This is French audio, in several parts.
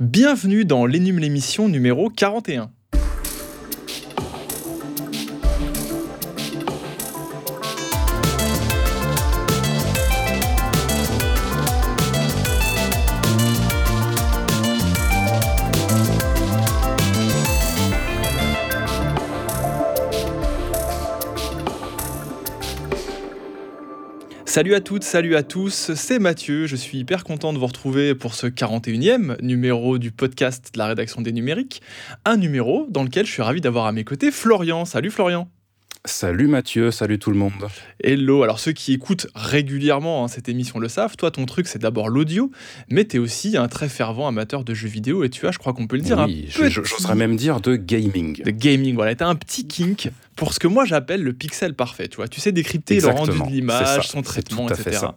Bienvenue dans l'Énum l'émission numéro 41. Salut à toutes, salut à tous, c'est Mathieu, je suis hyper content de vous retrouver pour ce 41e numéro du podcast de la rédaction des numériques, un numéro dans lequel je suis ravi d'avoir à mes côtés Florian. Salut Florian Salut Mathieu, salut tout le monde. Hello, alors ceux qui écoutent régulièrement hein, cette émission le savent, toi ton truc c'est d'abord l'audio, mais tu es aussi un très fervent amateur de jeux vidéo et tu as, je crois qu'on peut le dire, oui, j'oserais même dire de gaming. De gaming, voilà, tu as un petit kink pour ce que moi j'appelle le pixel parfait, tu vois. Tu sais décrypter le rendu de l'image, son traitement, etc.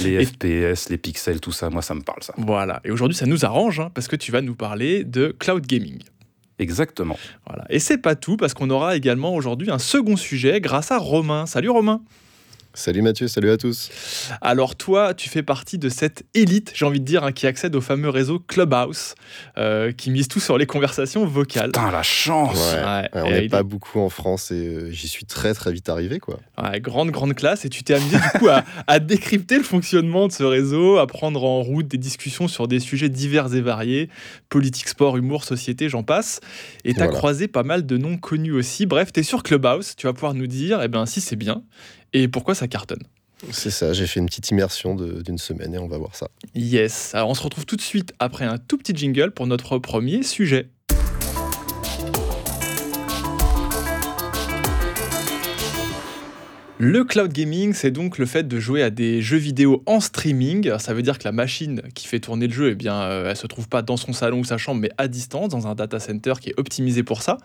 Les FPS, les pixels, tout ça, moi ça me parle ça. Voilà, et aujourd'hui ça nous arrange hein, parce que tu vas nous parler de cloud gaming. Exactement. Voilà. Et c'est pas tout, parce qu'on aura également aujourd'hui un second sujet grâce à Romain. Salut Romain Salut Mathieu, salut à tous. Alors toi, tu fais partie de cette élite, j'ai envie de dire, hein, qui accède au fameux réseau Clubhouse, euh, qui mise tout sur les conversations vocales. Putain, la chance On n'est pas beaucoup en France et euh, j'y suis très très vite arrivé. quoi. grande, grande classe. Et tu t'es amusé du coup à, à, décrypter le fonctionnement de ce réseau, à prendre en route des discussions sur des sujets divers et variés, politique, sport, humour, société, j'en passe. Et tu as croisé pas mal de noms connus aussi. Bref, tu es sur Clubhouse, tu vas pouvoir nous dire eh ben, si c'est bien et pourquoi ça cartonne? C'est ça, j'ai fait une petite immersion d'une semaine et on va voir ça. Yes, alors on se retrouve tout de suite après un tout petit jingle pour notre premier sujet. Le cloud gaming, c'est donc le fait de jouer à des jeux vidéo en streaming. Ça veut dire que la machine qui fait tourner le jeu, eh bien, euh, se trouve pas dans son salon ou sa chambre, mais à distance, dans un data center qui est optimisé pour ça.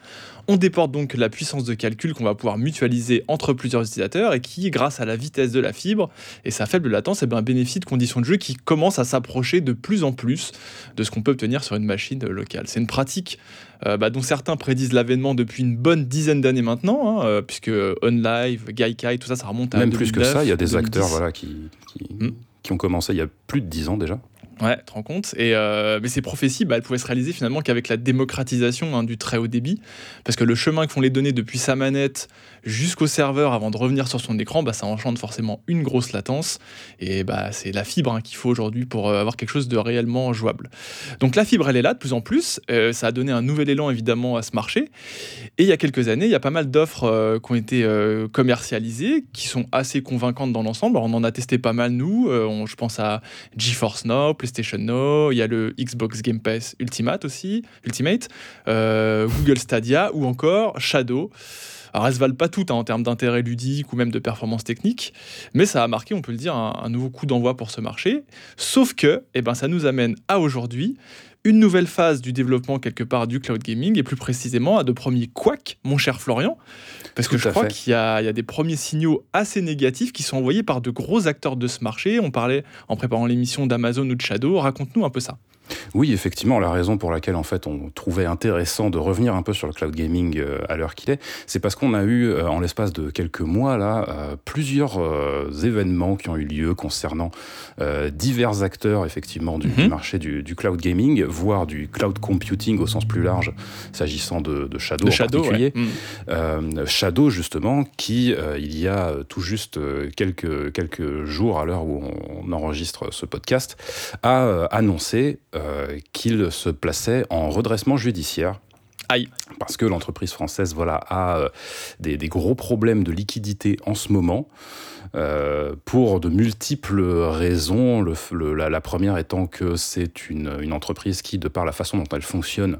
On déporte donc la puissance de calcul qu'on va pouvoir mutualiser entre plusieurs utilisateurs et qui, grâce à la vitesse de la fibre et sa faible latence, eh bien, bénéficie de conditions de jeu qui commencent à s'approcher de plus en plus de ce qu'on peut obtenir sur une machine locale. C'est une pratique euh, bah, dont certains prédisent l'avènement depuis une bonne dizaine d'années maintenant, hein, euh, puisque OnLive, Gaikai, tout ça, ça remonte à Même plus que ça, il y a des acteurs voilà, qui, hmm. qui, ont commencé il y a plus de dix ans déjà. Ouais, tu te rends compte et, euh, Mais ces prophéties, bah, elles pouvaient se réaliser finalement qu'avec la démocratisation hein, du très haut débit. Parce que le chemin que font les données depuis sa manette jusqu'au serveur avant de revenir sur son écran, bah, ça enchante forcément une grosse latence. Et bah, c'est la fibre hein, qu'il faut aujourd'hui pour euh, avoir quelque chose de réellement jouable. Donc la fibre, elle est là de plus en plus. Euh, ça a donné un nouvel élan évidemment à ce marché. Et il y a quelques années, il y a pas mal d'offres qui ont été commercialisées, qui sont assez convaincantes dans l'ensemble. on en a testé pas mal, nous. je pense à GeForce Now, PlayStation Now, il y a le Xbox Game Pass Ultimate aussi, Ultimate, Google Stadia ou encore Shadow. Alors elles se valent pas toutes hein, en termes d'intérêt ludique ou même de performance technique, mais ça a marqué, on peut le dire, un, nouveau coup d'envoi pour ce marché. Sauf que, eh ben, ça nous amène à aujourd'hui une nouvelle phase du développement quelque part du cloud gaming et plus précisément à de premiers couacs, mon cher Florian, parce que je crois qu'il y, y, a des premiers signaux assez négatifs qui sont envoyés par de gros acteurs de ce marché. On parlait en préparant l'émission d'Amazon ou de Shadow. Raconte-nous un peu ça. Oui, effectivement, la raison pour laquelle en fait on trouvait intéressant de revenir un peu sur le cloud gaming euh, à l'heure qu'il est, c'est parce qu'on a eu euh, en l'espace de quelques mois là euh, plusieurs événements qui ont eu lieu concernant divers acteurs effectivement du, mhm. marché du, cloud gaming, voire du cloud computing au sens plus large, s'agissant de, Shadow en particulier. Mhm. Shadow justement, qui il y a tout juste quelques quelques jours à l'heure où on, enregistre ce podcast, a annoncé qu'il se plaçait en redressement judiciaire. Aïe. Parce que l'entreprise française voilà, a euh, des, des, gros problèmes de liquidité en ce moment. Euh, pour de multiples raisons. Le, la, première étant que c'est une, une, entreprise qui, de par la façon dont elle fonctionne,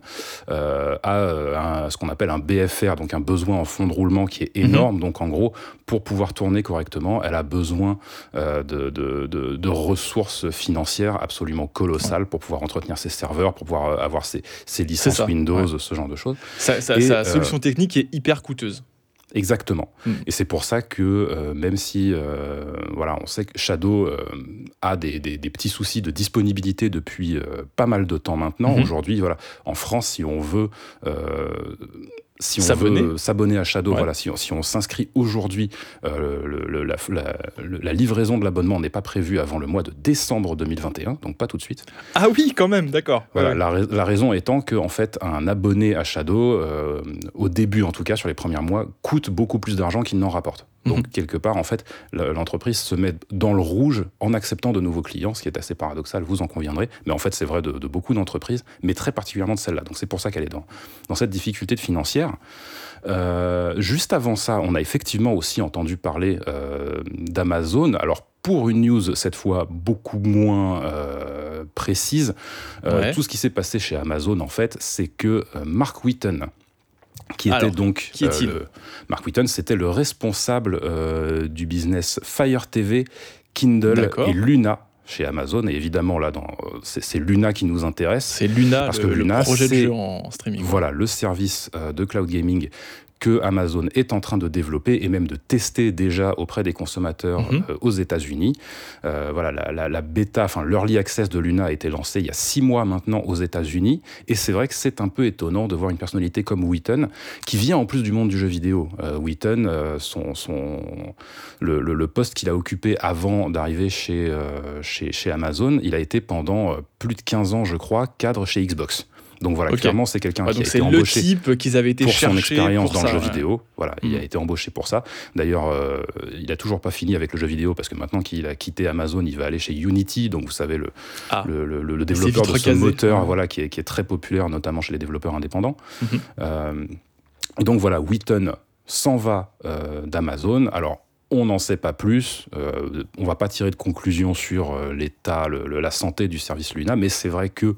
euh, a euh, ce qu'on appelle un BFR, donc un besoin en fonds de roulement qui est énorme. Mhm. Donc en gros, pour pouvoir tourner correctement, elle a besoin de, de, de, ressources financières absolument colossales pour pouvoir entretenir ses serveurs, pour pouvoir avoir ses, ses licences Windows, ce genre de choses. Sa, sa solution technique est hyper coûteuse. Exactement. Hmm. Et c'est pour ça que euh, même si euh, voilà, on sait que Shadow euh, a des, des, petits soucis de disponibilité depuis pas mal de temps maintenant, hmm. aujourd'hui, voilà, en France, si on veut si on S'abonner. veut s'abonner à Shadow, Ouais. voilà, si on, si on s'inscrit aujourd'hui, euh, le- le- la, la- le- la livraison de l'abonnement n'est pas prévue avant le mois de décembre 2021, donc pas tout de suite. Ah oui, quand même, d'accord. Voilà, Ouais. la, rais- la raison étant que en fait, un abonné à Shadow, euh, au début en tout cas, sur les premiers mois, coûte beaucoup plus d'argent qu'il n'en rapporte. Donc Mhm. quelque part, en fait, l'entreprise se met dans le rouge en acceptant de nouveaux clients, ce qui est assez paradoxal, vous en conviendrez. Mais en fait, c'est vrai de, de beaucoup d'entreprises, mais très particulièrement de celle-là. Donc c'est pour ça qu'elle est dans, dans cette difficulté de financière. Euh, juste avant ça, on a effectivement aussi entendu parler euh, d'Amazon. Alors pour une news cette fois beaucoup moins euh, précise, Ouais. tout ce qui s'est passé chez Amazon en fait, c'est que Mark Whitten, qui était Alors, donc qui est-il le- Mark Whitten, c'était le responsable euh, du business Fire TV, Kindle et Luna chez Amazon. Et évidemment là, dans- c'est Luna qui nous intéresse. C'est Luna, Parce le, que le Luna, projet de jeu en streaming. Voilà, le service euh, de cloud gaming que Amazon est en train de développer et même de tester déjà auprès des consommateurs Mhm. euh, aux États-Unis. Euh, voilà, la, la- la bêta, enfin l'early access de Luna a été lancé il y a six mois maintenant aux États-Unis. Et c'est vrai que c'est un peu étonnant de voir une personnalité comme Wheaton, qui vient en plus du monde du jeu vidéo. Euh, Wheaton, euh, son, son, le, le- le poste qu'il a occupé avant d'arriver chez, chez, chez Amazon, il a été pendant plus de 15 ans, je crois, cadre chez Xbox. Donc voilà, clairement, c'est quelqu'un Ouais, qui a c'est été le embauché type qu'ils avaient été pour son expérience dans ça, le jeu ouais. vidéo. Voilà, il a Mm. été embauché pour ça. D'ailleurs, euh, il a toujours pas fini avec le jeu vidéo parce que maintenant qu'il a quitté Amazon, il va aller chez Unity, donc vous savez le, Ah. le, le- le développeur de ce moteur, Ouais. voilà, qui est, qui est très populaire, notamment chez les développeurs indépendants. Mhm. Euh, et donc voilà, Wheaton s'en va euh, d'Amazon. Alors on n'en sait pas plus. Euh, on va pas tirer de conclusion sur l'état, le- le- la santé du service Luna, mais c'est vrai que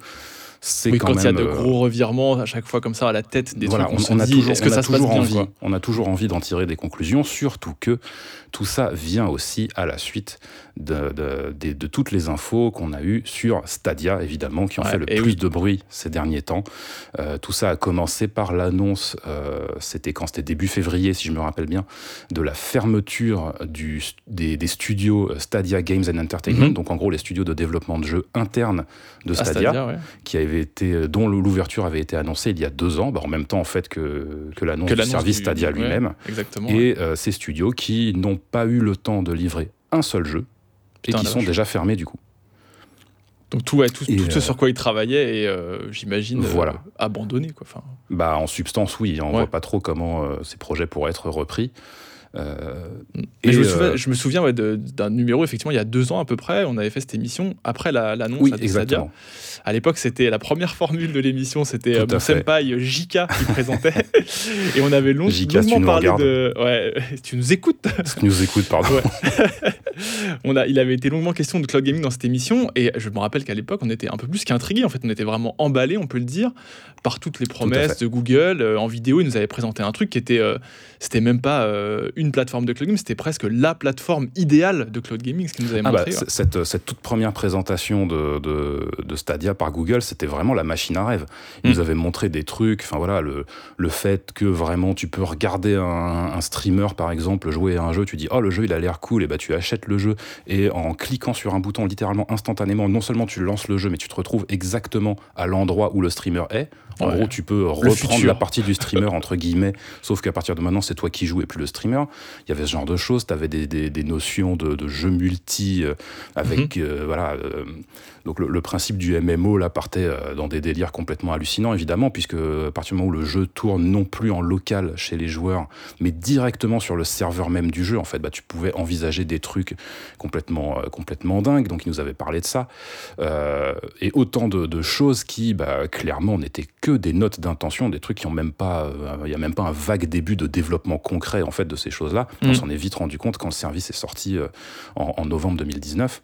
c'est Oui, quand, quand il y a de euh, gros revirements à chaque fois comme ça à la tête des voilà, trucs, on, on, on a dit, toujours, est-ce que ça se passe bien envie, on a toujours envie d'en tirer des conclusions, surtout que tout ça vient aussi à la suite de, de- de- de toutes les infos qu'on a eues sur Stadia, évidemment, qui ont Ouais, fait le plus oui. de bruit ces derniers temps. Euh, tout ça a commencé par l'annonce, euh, c'était quand? C'était début février, si je me rappelle bien, de la fermeture du, des, des studios Stadia Games and Entertainment, Mhm. donc en gros les studios de développement de jeux internes de Ah, Stadia Stadia, ouais. qui avait été, dont l'ouverture avait été annoncée il y a deux ans, bah, en même temps en fait que, que l'annonce du service du- Stadia lui-même, ouais. et euh, ces studios qui n'ont pas eu le temps de livrer un seul jeu Putain, et qui sont déjà fermés du coup. Donc tout, ouais, tout, tout ce euh, sur quoi ils travaillaient et euh, j'imagine euh, Voilà. abandonné quoi. Enfin, Bah, en substance, oui, on Ouais. voit pas trop comment euh, ces projets pourraient être repris. Euh, Mais je me euh, souviens, je me souviens ouais, de- d'un numéro, effectivement, il y a deux ans à peu près, on avait fait cette émission après la- l'annonce oui, là, de Stadia. exactement. À l'époque, c'était la première formule de l'émission, c'était euh, à mon senpai Jika qui présentait. et on avait long- Jika, si tu longuement parlé de. Ouais, tu nous écoutes qui nous écoute, pardon. Ouais. on a, il avait été longuement question de cloud gaming dans cette émission et je me rappelle qu'à l'époque on était un peu plus qu'intrigués en fait on était vraiment emballés on peut le dire par toutes les promesses de Google Euh, en vidéo ils nous avaient présenté un truc qui était euh, c'était même pas euh, une plateforme de cloud gaming c'était presque la plateforme idéale de cloud gaming ce qu'ils nous avaient Ah bah, montré cette, cette toute première présentation de, de, de Stadia par Google, c'était vraiment la machine à rêve. Ils Mm. nous avaient montré des trucs, enfin voilà, le, le fait que vraiment tu peux regarder un, un streamer par exemple jouer à un jeu, tu dis oh le jeu il a l'air cool, et bah tu achètes le jeu et en cliquant sur un bouton littéralement instantanément, non seulement tu lances le jeu, mais tu te retrouves exactement à l'endroit où le streamer est. En Ouais. gros, tu peux reprendre la partie du streamer entre guillemets, sauf qu'à partir de maintenant c'est toi qui joues et plus le streamer. Il y avait ce genre de choses, tu avais des, des- des notions de, de jeu multi euh, avec Mhm. euh, voilà euh, donc le, le principe du MMO là partait euh, dans des délires complètement hallucinants évidemment puisque à partir du moment où le jeu tourne non plus en local chez les joueurs mais directement sur le serveur même du jeu en fait bah tu pouvais envisager des trucs complètement euh, complètement dingues. Donc ils nous avaient parlé de ça. Euh, et autant de, de choses qui bah, clairement n'étaient que des notes d'intention des trucs qui ont même pas euh, il y a même pas un vague début de développement concret en fait de ces choses là on Mhm. s'en est vite rendu compte quand le service est sorti euh, en, en novembre 2019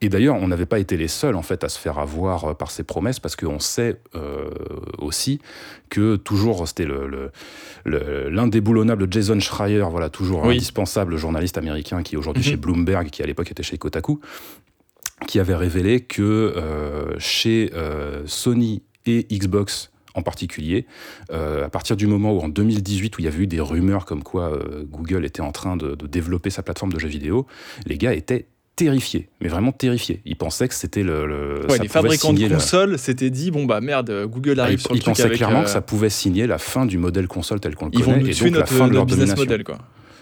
et d'ailleurs, on n'avait pas été les seuls en fait à se faire avoir euh, par ces promesses parce qu'on sait euh, aussi que toujours c'était le, le- le- l'indéboulonnable Jason Schreier, voilà toujours Oui. indispensable journaliste américain qui est aujourd'hui Mhm. chez Bloomberg, qui à l'époque était chez Kotaku, qui avait révélé que euh, chez euh, Sony et Xbox en particulier, euh, à partir du moment où en 2018 où il y avait eu des rumeurs comme quoi euh, Google était en train de, de développer sa plateforme de jeux vidéo, les gars étaient terrifiés, mais vraiment terrifiés. Ils pensaient que c'était le. le Ouais, ça les fabricants de la- consoles s'étaient dit bon bah merde, Google Ah, arrive ils, sur le ils truc pensaient avec, clairement euh, que ça pouvait signer la fin du modèle console tel qu'on le ils vont connaît nous et tuer donc la notre, fin de leur business domination. model quoi.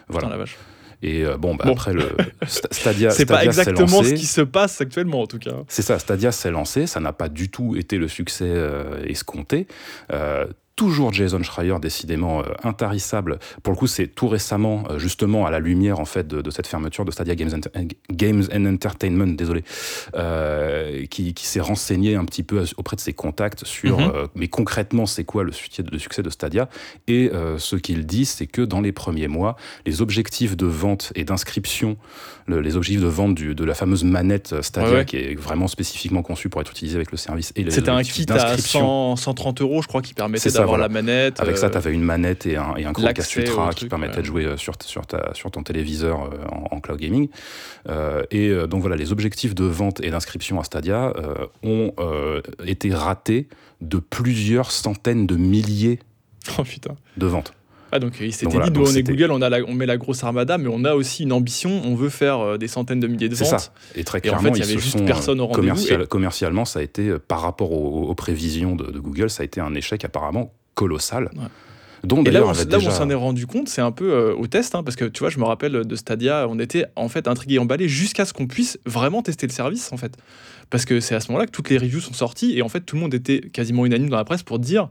Voilà. Putain, la vache. Et euh, bon, bah, Bon. après, le Sta- Stadia, C'est pas exactement lancé. ce qui se passe actuellement en tout cas. C'est ça, Stadia s'est lancé, ça n'a pas du tout été le succès euh, escompté. Euh, toujours Jason Schreier, décidément euh, intarissable. Pour le coup, c'est tout récemment, euh, justement, à la lumière en fait de, de cette fermeture de Stadia Games, and Entertainment, désolé, euh, qui, qui s'est renseigné un petit peu auprès de ses contacts sur, Mhm. euh, mais concrètement, c'est quoi le succès, le succès de Stadia? Et euh, ce qu'il dit, c'est que dans les premiers mois, les objectifs de vente et d'inscription, le- les objectifs de vente du- de la fameuse manette euh, Stadia, Ouais, ouais. qui est vraiment spécifiquement conçue pour être utilisée avec le service, et les C'était un kit à d'inscription. 100, 130 euros, je crois, qui permettait d'avoir voilà. la manette. Avec ça, euh, tu avais une manette et un, et un Chromecast Ultra qui ouais. de jouer euh, sur, sur, ta, sur ton téléviseur euh, en, en cloud gaming. Et donc voilà, les objectifs de vente et d'inscription à Stadia ont été ratés de plusieurs centaines de milliers Oh de ventes. Ah donc il s'était voilà, dit, nous on est Google, on, a la- on met la grosse armada, mais on a aussi une ambition, on veut faire euh, des centaines de milliers de C'est ventes. ça. Et très Et en clairement, fait, il y avait juste sont, personne au euh, rendez-vous, commercial- et- commercialement, ça a été, euh, par rapport aux, aux prévisions de, de Google, ça a été un échec apparemment colossal. Ouais. Dont Et là, d'ailleurs où, on s'en est rendu compte, c'est un peu euh, au test, hein, parce que tu vois, je me rappelle de Stadia, on était en fait intrigués emballés jusqu'à ce qu'on puisse vraiment tester le service, en fait. Parce que c'est à ce moment-là que toutes les reviews sont sorties, et en fait, tout le monde était quasiment unanime dans la presse pour dire euh,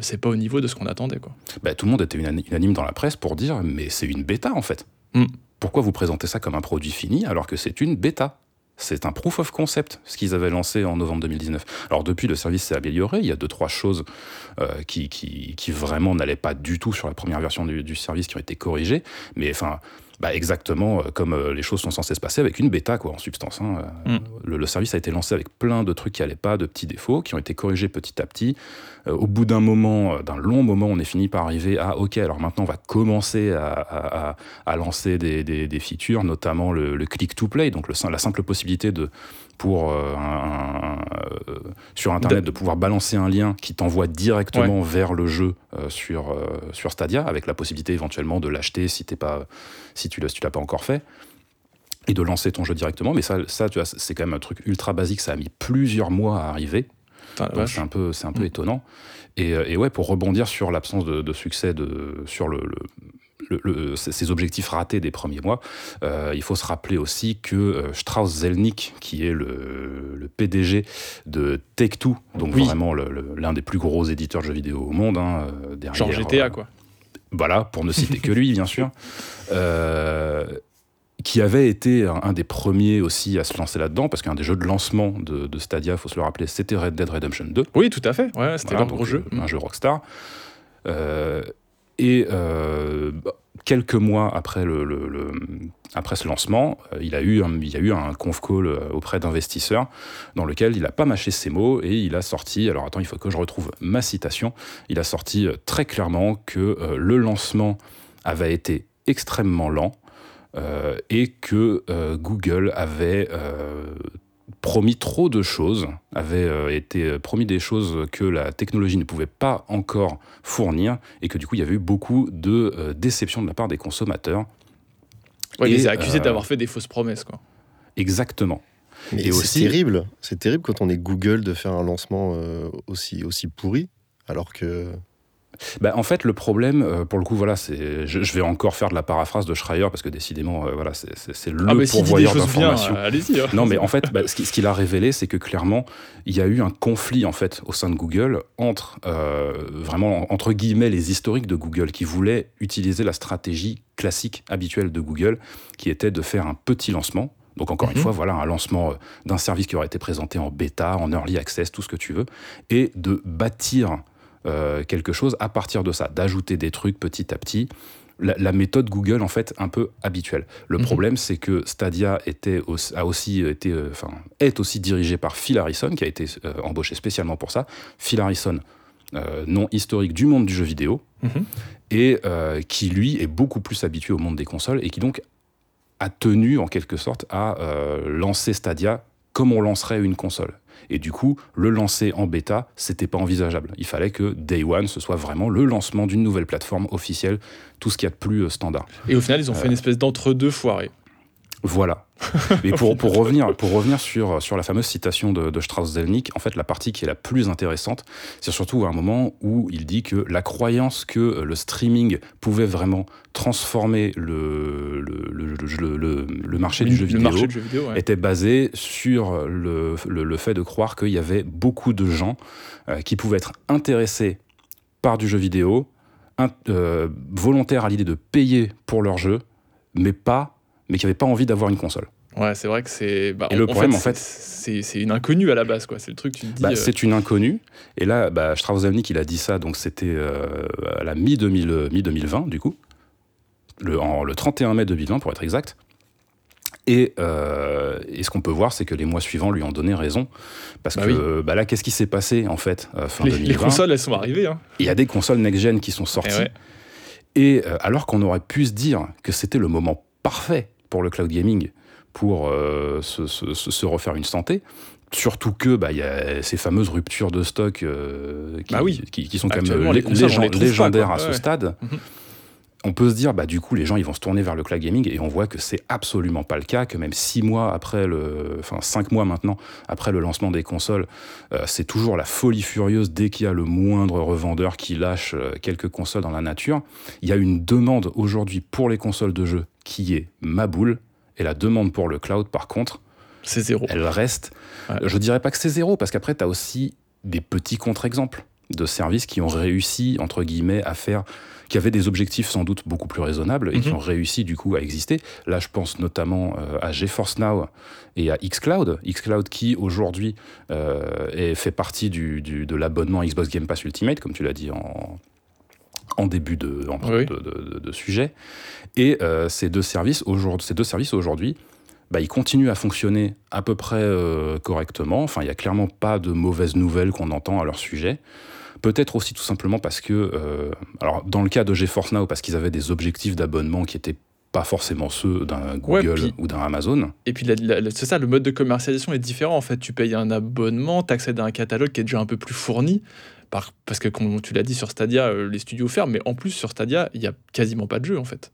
c'est pas au niveau de ce qu'on attendait, quoi. bah, tout le monde était unani- unanime dans la presse pour dire mais c'est une bêta en fait. Mm. Pourquoi vous présentez ça comme un produit fini alors que c'est une bêta? C'est un proof of concept, ce qu'ils avaient lancé en novembre 2019. Alors depuis, le service s'est amélioré. Il y a deux, trois choses euh, qui, qui, qui vraiment n'allaient pas du tout sur la première version du, du service qui ont été corrigées. Mais enfin, bah, exactement euh, comme euh, les choses sont censées se passer avec une bêta, quoi, en substance. hein. Euh, Mm. Le, le service a été lancé avec plein de trucs qui n'allaient pas, de petits défauts, qui ont été corrigés petit à petit. Euh, au bout d'un moment, d'un long moment, on est fini par arriver à OK, alors maintenant on va commencer à, à- à- à lancer des, des- des features, notamment le, le click to play, donc le, la simple possibilité de pour euh, un- euh, sur internet de pouvoir balancer un lien qui t'envoie directement vers le jeu euh, sur euh, sur Stadia avec la possibilité éventuellement de l'acheter si t'es pas si tu l'as si l'as pas encore fait et de lancer ton jeu directement. Mais ça ça tu vois c'est quand même un truc ultra basique. Ça a mis plusieurs mois à arriver. Donc c'est un peu, c'est un peu Mm. étonnant. Et, et ouais, pour rebondir sur l'absence de, de succès de, sur le, le- le- le- ces objectifs ratés des premiers mois, euh, il faut se rappeler aussi que euh, Strauss Zelnick, qui est le, le PDG de Take-Two, donc Oui. vraiment l'un des plus gros éditeurs de jeux vidéo au monde, hein, euh, derrière, Genre GTA, quoi. voilà, pour ne citer que lui, bien sûr, euh, qui avait été un, des premiers aussi à se lancer là-dedans, parce qu'un des jeux de lancement de, de Stadia, il faut se le rappeler, c'était Red Dead Redemption 2. Oui, tout à fait. Ouais, c'était Voilà, un gros jeu. euh, Un jeu Rockstar. Euh, et euh, quelques mois après, le, ce lancement, euh, il, a eu un, il y a eu un conf call euh, auprès d'investisseurs dans lequel il n'a pas mâché ses mots et il a sorti, alors attends, il faut que je retrouve ma citation, il a sorti euh, très clairement que le lancement avait été extrêmement lent et que Google avait promis trop de choses, avait euh, été euh, promis des choses que la technologie ne pouvait pas encore fournir, et que du coup il y avait eu beaucoup de euh, déceptions de la part des consommateurs. Ouais, il Et, les a accusés euh, d'avoir fait des fausses promesses, quoi. Exactement. Mais Et c'est aussi- terrible. C'est terrible quand on est Google de faire un lancement aussi, aussi pourri, alors que. Bah, en fait, le problème, euh, pour le coup, voilà, c'est, je, je vais encore faire de la paraphrase de Schreier parce que décidément, euh, voilà, c'est, c'est- le ah, pourvoyeur bien, d'informations. euh, allez-y. hein. Non, mais en fait, bah, ce qui- ce qu'il a révélé, c'est que clairement, il y a eu un conflit en fait au sein de Google entre euh, vraiment entre guillemets les historiques de Google qui voulaient utiliser la stratégie classique habituelle de Google, qui était de faire un petit lancement. Donc encore Mhm. une fois, voilà un lancement d'un service qui aurait été présenté en bêta, en early access, tout ce que tu veux, et de bâtir euh, quelque chose à partir de ça, d'ajouter des trucs petit à petit. La, la méthode Google en fait un peu habituelle. Le Mhm. problème c'est que Stadia était aussi- a aussi été, euh, est aussi dirigé par Phil Harrison qui a été euh, embauché spécialement pour ça. Phil Harrison, nom historique du monde du jeu vidéo Mhm. et qui lui est beaucoup plus habitué au monde des consoles et qui donc a tenu en quelque sorte à euh, lancer Stadia comme on lancerait une console. Et du coup, le lancer en bêta, c'était pas envisageable. Il fallait que Day One, ce soit vraiment le lancement d'une nouvelle plateforme officielle, tout ce qu'il y a de plus euh, standard. Et au final, ils ont fait une espèce d'entre-deux foiré. Voilà. Mais pour, pour, revenir, pour revenir sur, sur la fameuse citation de, de Strauss-Zelnick, en fait, la partie qui est la plus intéressante, c'est surtout un moment où il dit que la croyance que le streaming pouvait vraiment transformer le, le, le, le marché, du jeu vidéo, était basée sur le, le, fait de croire qu'il y avait beaucoup de gens euh, qui pouvaient être intéressés par du jeu vidéo, euh, volontaires à l'idée de payer pour leur jeu, mais pas mais qui n'avaient pas envie d'avoir une console. Ouais, c'est vrai que c'est. Bah, et le problème, en fait, c'est une inconnue à la base, quoi. C'est le truc, tu te dis. Bah, euh, C'est une inconnue. Et là, bah, Strauss-Zelnick, il a dit ça, donc c'était euh, à la mi-2020, du coup, le, en, le 31 mai 2020, pour être exact. Et, euh, et, ce qu'on peut voir, c'est que les mois suivants lui ont donné raison. Parce bah que bah là, qu'est-ce qui s'est passé, en fait, fin les, 2020 Les consoles, elles sont arrivées. Hein. Il y a des consoles next-gen qui sont sorties. Et, et alors qu'on aurait pu se dire que c'était le moment parfait pour le cloud gaming pour euh, se, se, se, refaire une santé. Surtout que bah il y a ces fameuses ruptures de stock euh, qui, bah oui. qui, qui, sont quand même les légendaires pas, à ce stade. -hmm on peut se dire, bah, du coup, les gens ils vont se tourner vers le cloud gaming et on voit que c'est absolument pas le cas, que même six mois après le, enfin cinq mois maintenant après le lancement des consoles, euh, c'est toujours la folie furieuse dès qu'il y a le moindre revendeur qui lâche euh, quelques consoles dans la nature. Il y a une demande aujourd'hui pour les consoles de jeu qui est ma boule et la demande pour le cloud, par contre, c'est zéro. Elle reste. Ouais. Je dirais pas que c'est zéro parce qu'après tu as aussi des petits contre-exemples de services qui ont réussi entre guillemets à faire qui avaient des objectifs sans doute beaucoup plus raisonnables et mm -hmm. qui ont réussi du coup à exister. Là, je pense notamment euh, à GeForce Now et à xCloud. xCloud qui aujourd'hui euh, fait partie du, du, de l'abonnement Xbox Game Pass Ultimate, comme tu l'as dit en, en début de, en oui. de, de, de, sujet. Et euh, ces deux services aujourd'hui, ces deux services aujourd'hui, bah, ils continuent à fonctionner à peu près euh, correctement. Enfin, il n'y a clairement pas de mauvaises nouvelles qu'on entend à leur sujet. Peut-être aussi tout simplement parce que, euh, alors dans le cas de GeForce Now, parce qu'ils avaient des objectifs d'abonnement qui étaient pas forcément ceux d'un Google ouais, puis, ou d'un Amazon. Et puis c'est ça, le mode de commercialisation est différent. En fait, tu payes un abonnement, tu accèdes à un catalogue qui est déjà un peu plus fourni. Par, parce que, comme tu l'as dit sur Stadia, euh, les studios ferment, mais en plus sur Stadia, il n'y a quasiment pas de jeu en fait.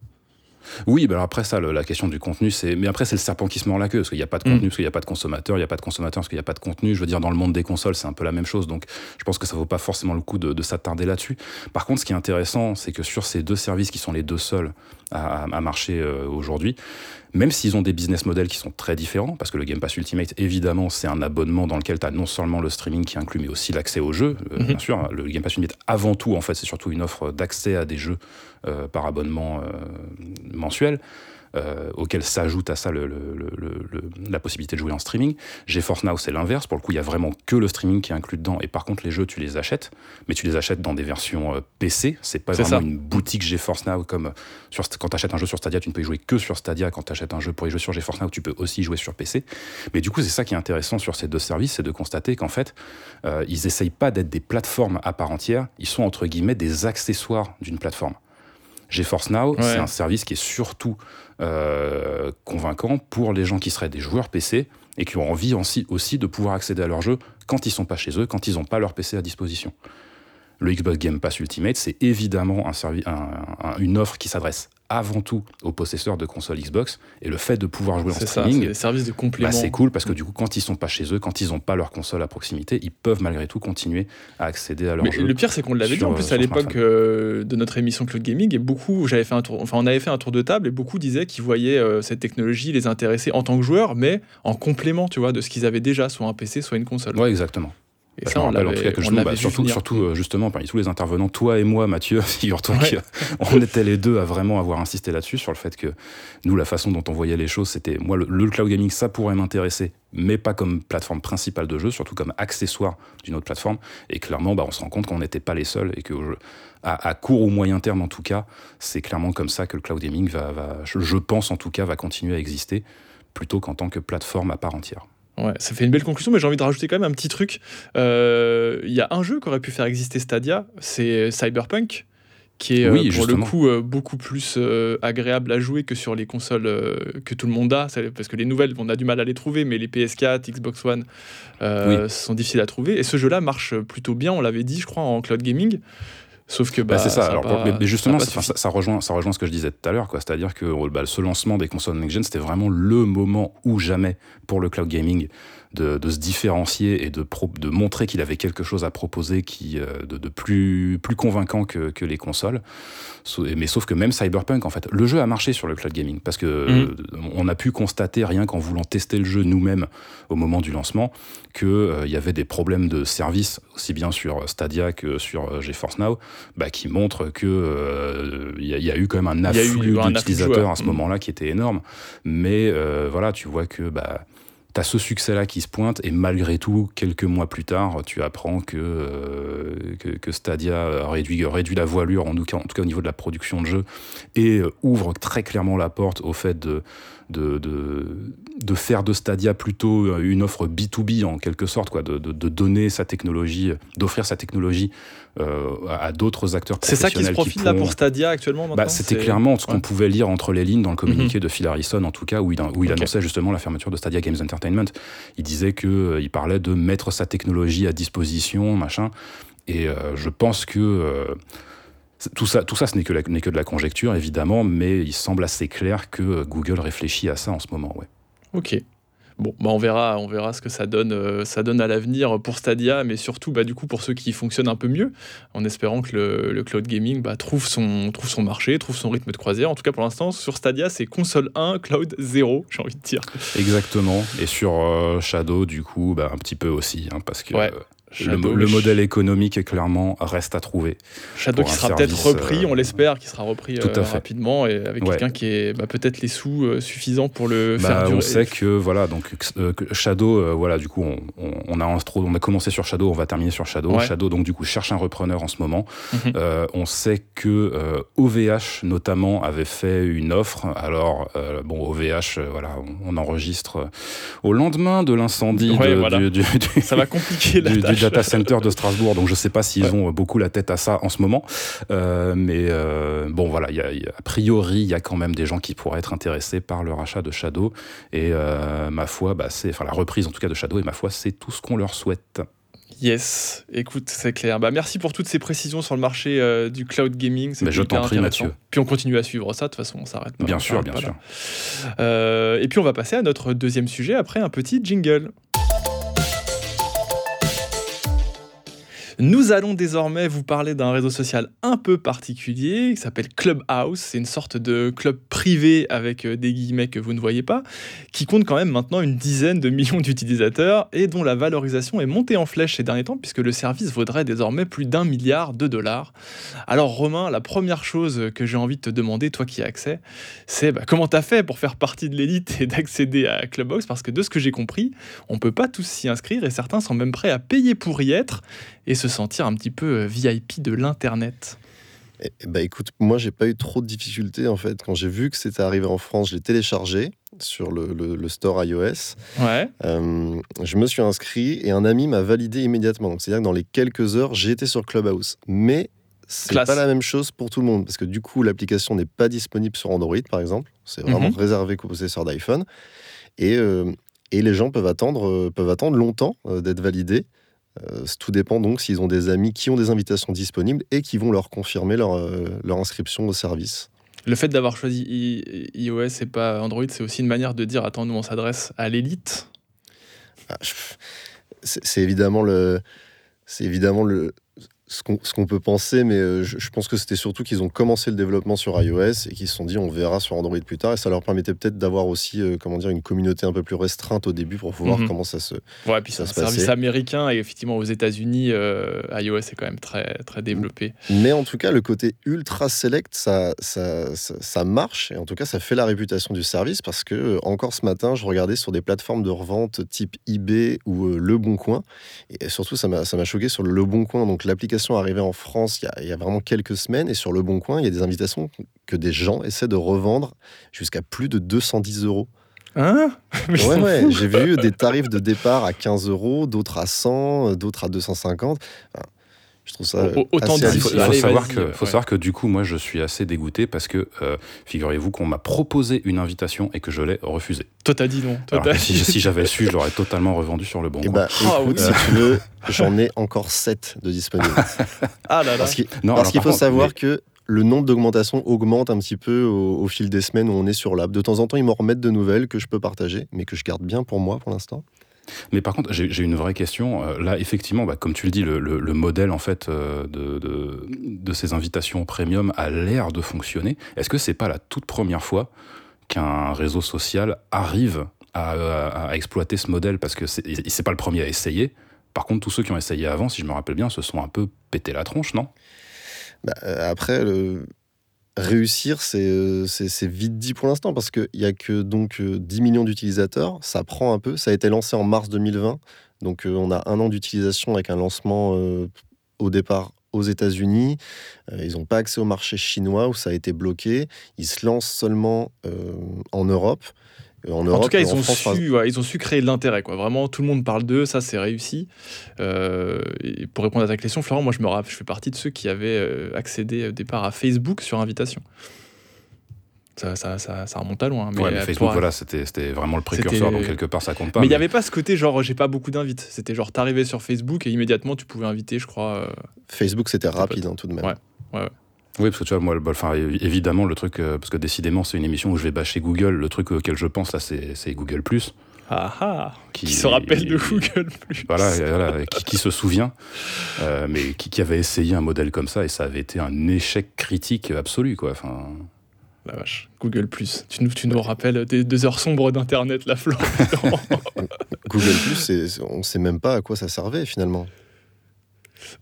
Oui, bah après ça, le, la question du contenu, c'est. Mais après, c'est le serpent qui se mord la queue, parce qu'il n'y a pas de contenu, mmh. parce qu'il n'y a pas de consommateur, il n'y a pas de consommateur, parce qu'il n'y a pas de contenu. Je veux dire, dans le monde des consoles, c'est un peu la même chose. Donc, je pense que ça vaut pas forcément le coup de, de s'attarder là-dessus. Par contre, ce qui est intéressant, c'est que sur ces deux services qui sont les deux seuls à, à marcher euh, aujourd'hui, même s'ils ont des business models qui sont très différents, parce que le Game Pass Ultimate, évidemment, c'est un abonnement dans lequel tu as non seulement le streaming qui inclut, mais aussi l'accès aux jeux. Euh, mm -hmm. Bien sûr, le Game Pass Ultimate, avant tout, en fait, c'est surtout une offre d'accès à des jeux euh, par abonnement mensuel euh, auquel s'ajoute à ça le, le, le, la possibilité de jouer en streaming. GeForce Now, c'est l'inverse. Pour le coup, il y a vraiment que le streaming qui est inclus dedans. Et par contre, les jeux, tu les achètes, mais tu les achètes dans des versions euh, PC. C'est pas vraiment ça. une boutique GeForce Now comme sur, quand tu achètes un jeu sur Stadia, tu ne peux y jouer que sur Stadia. Quand tu achètes un jeu pour y jouer sur GeForce Now, tu peux aussi jouer sur PC. Mais du coup, c'est ça qui est intéressant sur ces deux services, c'est de constater qu'en fait, euh, ils essayent pas d'être des plateformes à part entière. Ils sont entre guillemets des accessoires d'une plateforme. GeForce Now, ouais. c'est un service qui est surtout euh, convaincant pour les gens qui seraient des joueurs PC et qui ont envie aussi, aussi de pouvoir accéder à leur jeu quand ils sont pas chez eux, quand ils n'ont pas leur PC à disposition. Le Xbox Game Pass Ultimate, c'est évidemment un un, un, une offre qui s'adresse avant tout aux possesseurs de consoles Xbox et le fait de pouvoir jouer en streaming, c'est des de complément. Bah, c'est cool parce que du coup, quand ils sont pas chez eux, quand ils n'ont pas leur console à proximité, ils peuvent malgré tout continuer à accéder à leur Mais jeu. Le pire, c'est qu'on l'avait dit en plus à l'époque euh, de notre émission Cloud Gaming et beaucoup, j'avais fait un tour, enfin on avait fait un tour de table et beaucoup disaient qu'ils voyaient euh, cette technologie les intéresser en tant que joueurs, mais en complément, tu vois, de ce qu'ils avaient déjà, soit un PC, soit une console. Ouais, exactement. Et bah, ça, on rappelle en tout cas que je bah, surtout, surtout euh, justement parmi tous les intervenants, toi et moi, Mathieu, figure-toi ouais. qu'on était les deux à vraiment avoir insisté là-dessus, sur le fait que nous, la façon dont on voyait les choses, c'était moi, le, le, cloud gaming, ça pourrait m'intéresser, mais pas comme plateforme principale de jeu, surtout comme accessoire d'une autre plateforme. Et clairement, bah, on se rend compte qu'on n'était pas les seuls et que à, à, court ou moyen terme, en tout cas, c'est clairement comme ça que le cloud gaming va, va je, je pense en tout cas, va continuer à exister plutôt qu'en tant que plateforme à part entière. Ouais, ça fait une belle conclusion, mais j'ai envie de rajouter quand même un petit truc. Il euh, y a un jeu qui aurait pu faire exister Stadia, c'est Cyberpunk, qui est oui, euh, pour le coup euh, beaucoup plus euh, agréable à jouer que sur les consoles euh, que tout le monde a. Parce que les nouvelles, on a du mal à les trouver, mais les PS4, Xbox One euh, oui. sont difficiles à trouver. Et ce jeu-là marche plutôt bien, on l'avait dit, je crois, en cloud gaming. Sauf que Bah, bah, c'est ça. Alors, pas- mais, mais justement, ça, suffi. ça- ça rejoint, ça rejoint ce que je disais tout à l'heure, quoi. C'est-à-dire que oh, bah, ce lancement des consoles next-gen, c'était vraiment le moment ou jamais pour le cloud gaming de, de se différencier et de, pro- de montrer qu'il avait quelque chose à proposer qui, euh, de, de plus, plus convaincant que, que les consoles. Mais sauf que même Cyberpunk, en fait, le jeu a marché sur le cloud gaming parce que Mhm. euh, on a pu constater, rien qu'en voulant tester le jeu nous-mêmes au moment du lancement, qu'il il y avait des problèmes de service, aussi bien sur Stadia que sur euh, GeForce Now, bah, qui montrent que euh, il y, a- il y a eu quand même un afflux d'utilisateurs à ce Mm. moment-là qui était énorme. Mais euh, voilà, tu vois que bah, tu as ce succès-là qui se pointe et malgré tout, quelques mois plus tard, tu apprends que, euh, Stadia réduit, réduit la voilure, en tout, cas, en tout cas au niveau de la production de jeux, et euh, ouvre très clairement la porte au fait de, de, de, de faire de Stadia plutôt euh, une offre B2B en quelque sorte, quoi, de, de, donner sa technologie, d'offrir sa technologie euh, à, à d'autres acteurs C'est ça qui se professionnels profile là pour Stadia actuellement bah, c'était clairement ce qu'on ouais. pouvait lire entre les lignes dans le communiqué Mhm. de Phil Harrison, en tout cas, où il, où il annonçait justement la fermeture de Stadia Games Entertainment. Il disait que euh, il parlait de mettre sa technologie à disposition, machin. Et euh, je pense que euh, tout ça, tout ça, ce n'est que, la- n'est que de la conjecture, évidemment, mais il semble assez clair que euh, Google réfléchit à ça en ce moment. Ouais. Ok. Bon, bah on verra, on verra ce que ça donne, euh, ça donne à l'avenir pour Stadia, mais surtout, bah, du coup, pour ceux qui fonctionnent un peu mieux, en espérant que le, le cloud gaming bah, trouve, son, trouve son marché, trouve son rythme de croisière. En tout cas, pour l'instant, sur Stadia, c'est console 1, cloud 0, j'ai envie de dire. Exactement. Et sur euh, Shadow, du coup, bah, un petit peu aussi, hein, parce que Ouais. euh, le, modèle économique, clairement, reste à trouver. Shadow qui sera peut-être repris, euh, on l'espère, qui sera repris tout à euh, fait. rapidement et avec Ouais. quelqu'un qui est bah, peut-être les sous euh, suffisants pour le Bah, faire durer. on sait que voilà donc que Shadow voilà du coup on, on, a intro- on a commencé sur Shadow on va terminer sur Shadow Ouais. Shadow donc du coup cherche un repreneur en ce moment Mhm. On sait que OVH notamment avait fait une offre alors bon OVH voilà on, on enregistre au lendemain de l'incendie Ouais, voilà. du, du- du- Ça va compliquer la du, du tâche. Data center de Strasbourg. Donc je sais pas s'ils Ouais. ont beaucoup la tête à ça en ce moment. Euh, mais euh, bon, voilà, y a- il y a- a priori, il y a quand même des gens qui pourraient être intéressés par le rachat de Shadow. Et euh, ma foi, bah, c'est, enfin la reprise en tout cas de Shadow, et ma foi, c'est tout ce qu'on leur souhaite. Yes, écoute, c'est clair. Bah, merci pour toutes ces précisions sur le marché euh, du cloud gaming. Mais je t'en prie. Mathieu. Puis on continue à suivre ça, de toute façon, on s'arrête pas. bien sûr, bien sûr. Euh, et puis on va passer à notre deuxième sujet après un petit jingle. Nous allons désormais vous parler d'un réseau social un peu particulier qui s'appelle Clubhouse. C'est une sorte de club privé avec euh, des guillemets que vous ne voyez pas, qui compte quand même maintenant une dizaine de millions d'utilisateurs et dont la valorisation est montée en flèche ces derniers temps puisque le service vaudrait désormais plus d'un milliard de dollars. Alors Romain, la première chose que j'ai envie de te demander, toi qui as accès, c'est bah, comment t'as fait pour faire partie de l'élite et d'accéder à Clubhouse? Parce que de ce que j'ai compris, on peut pas tous s'y inscrire et certains sont même prêts à payer pour y être et se sentir un petit peu euh, VIP de l'internet. Bah écoute, moi j'ai pas eu trop de difficultés en fait. Quand j'ai vu que c'était arrivé en France, je l'ai téléchargé sur le, le- le store iOS. Ouais. Euh, je me suis inscrit et un ami m'a validé immédiatement. Donc c'est-à-dire que dans les quelques heures, j'étais sur Clubhouse. Mais c'est pas la même chose pour tout le monde parce que du coup l'application n'est pas disponible sur Android par exemple. C'est vraiment Mhm. réservé qu'aux possesseurs d'iPhone. Et, euh, et les gens peuvent attendre, peuvent attendre longtemps d'être validés. Euh, tout dépend donc s'ils ont des amis qui ont des invitations disponibles et qui vont leur confirmer leur, euh, leur inscription au service. Le fait d'avoir choisi i- iOS et pas Android, c'est aussi une manière de dire attends, nous on s'adresse à l'élite. Ah, c'est évidemment le, c'est évidemment le, ce qu'on peut penser, mais euh, je, je pense que c'était surtout qu'ils ont commencé le développement sur iOS et qu'ils se sont dit on verra sur Android plus tard et ça leur permettait peut-être d'avoir aussi euh, comment dire une communauté un peu plus restreinte au début pour voir Mhm. comment ça se. Ouais, puis c'est un passait. service américain et effectivement aux États-Unis, euh, iOS est quand même très très développé. Mais en tout cas, le côté ultra select, ça, ça, ça, ça marche et en tout cas, ça fait la réputation du service parce que encore ce matin, je regardais sur des plateformes de revente type eBay ou euh, Le Bon Coin et surtout, ça m'a choqué sur Le Bon Coin. Donc, l'application arrivée en France il y, a, il y a vraiment quelques semaines et sur Le Bon Coin, il y a des invitations que des gens essaient de revendre jusqu'à plus de 210 euros. Hein? Mais Ouais, j'ai vu des tarifs de départ à 15 euros, d'autres à 100, euh, d'autres à 250. Enfin, Je trouve ça Au- autant Il faut, Allez, savoir, que, ouais. faut savoir que du coup, moi, je suis assez dégoûté parce que, euh, figurez-vous qu'on m'a proposé une invitation et que je l'ai refusée. Toi, t'as dit non. Toi, Alors si, j'avais su, je l'aurais totalement revendu sur le bon Et coin. bah, Ah oui. si tu veux, j'en ai encore 7 de disponibles. Ah là là. Parce qu'il faut contre, savoir mais- que le nombre d'augmentations augmente un petit peu au, au fil des semaines où on est sur l'app. De temps en temps, ils m'en remettent de nouvelles que je peux partager, mais que je garde bien pour moi pour l'instant. Mais par contre, j'ai une vraie question. Euh, Là, effectivement, bah, comme tu le dis, le, le- le modèle en fait euh, de, ces invitations premium a l'air de fonctionner. Est-ce que c'est pas la toute première fois qu'un réseau social arrive à, exploiter ce modèle? Parce que c'est pas le premier à essayer. Par contre, tous ceux qui ont essayé avant, si je me rappelle bien, se sont un peu pété la tronche, non? Bah, euh, après, le- réussir, c'est euh, c'est vite dit pour l'instant parce qu'il n'y a que donc euh, 10 millions d'utilisateurs. Ça prend un peu. Ça a été lancé en mars 2020. Donc euh, on a un an d'utilisation avec un lancement euh, au départ aux États-Unis. Euh, ils n'ont pas accès au marché chinois où ça a été bloqué. Ils se lancent seulement euh, en Europe. Euh, En, tout cas, ils en ont, France, su, ouais, ils ont su créer de l'intérêt. quoi. Vraiment, tout le monde parle d'eux, ça c'est réussi. Euh, et pour répondre à ta question, Florent, moi je me rappelle, je fais partie de ceux qui avaient euh, accédé au départ à Facebook sur invitation. Ça, ça, ça, ça remonte à loin. Mais, Ouais, mais Facebook, pour- voilà, c'était c'était vraiment le précurseur, C'était- donc quelque part, ça compte pas. Mais il n'y avait pas ce côté genre j'ai pas beaucoup d'invites. C'était genre t'arrivais sur Facebook et immédiatement tu pouvais inviter, je crois. euh, Facebook, c'était rapide hein, tout de même. Ouais. Oui, parce que tu vois, moi, le- enfin, évidemment, le truc, euh, parce que décidément, c'est une émission où je vais bâcher Google. Le truc auquel je pense, là, c'est Google Plus. Ah ah Qui, se rappelle de Google Plus. Voilà, qui, qui se souvient, euh, mais qui, qui avait essayé un modèle comme ça et ça avait été un échec critique absolu, quoi. Enfin, La vache. Google Plus. Tu nous, tu nous rappelles des deux heures sombres d'internet, la Florent. Google Plus, on ne sait même pas à quoi ça servait finalement.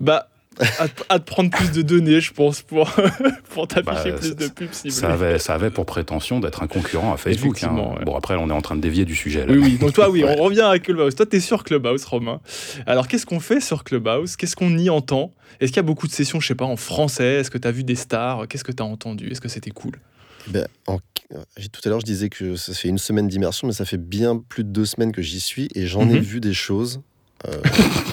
bah. À, te- à te prendre plus de données, je pense, pour, pour t'afficher Bah, plus ça- de pubs ciblées. ça avait, ça avait pour prétention d'être un concurrent à Facebook. hein. Ouais. Bon, après, on est en train de dévier du sujet. Là. Oui, oui. Donc toi, oui, on revient à Clubhouse. Toi, t'es sur Clubhouse, Romain. Alors, qu'est-ce qu'on fait sur Clubhouse? Qu'est-ce qu'on y entend? Est-ce qu'il y a beaucoup de sessions, je sais pas, en français? Est-ce que t'as vu des stars? Qu'est-ce que t'as entendu? Est-ce que c'était cool? Ben, en- tout à l'heure, je disais que ça fait une semaine d'immersion, mais ça fait bien plus de deux semaines que j'y suis et j'en ai Mhm. vu des choses. Euh,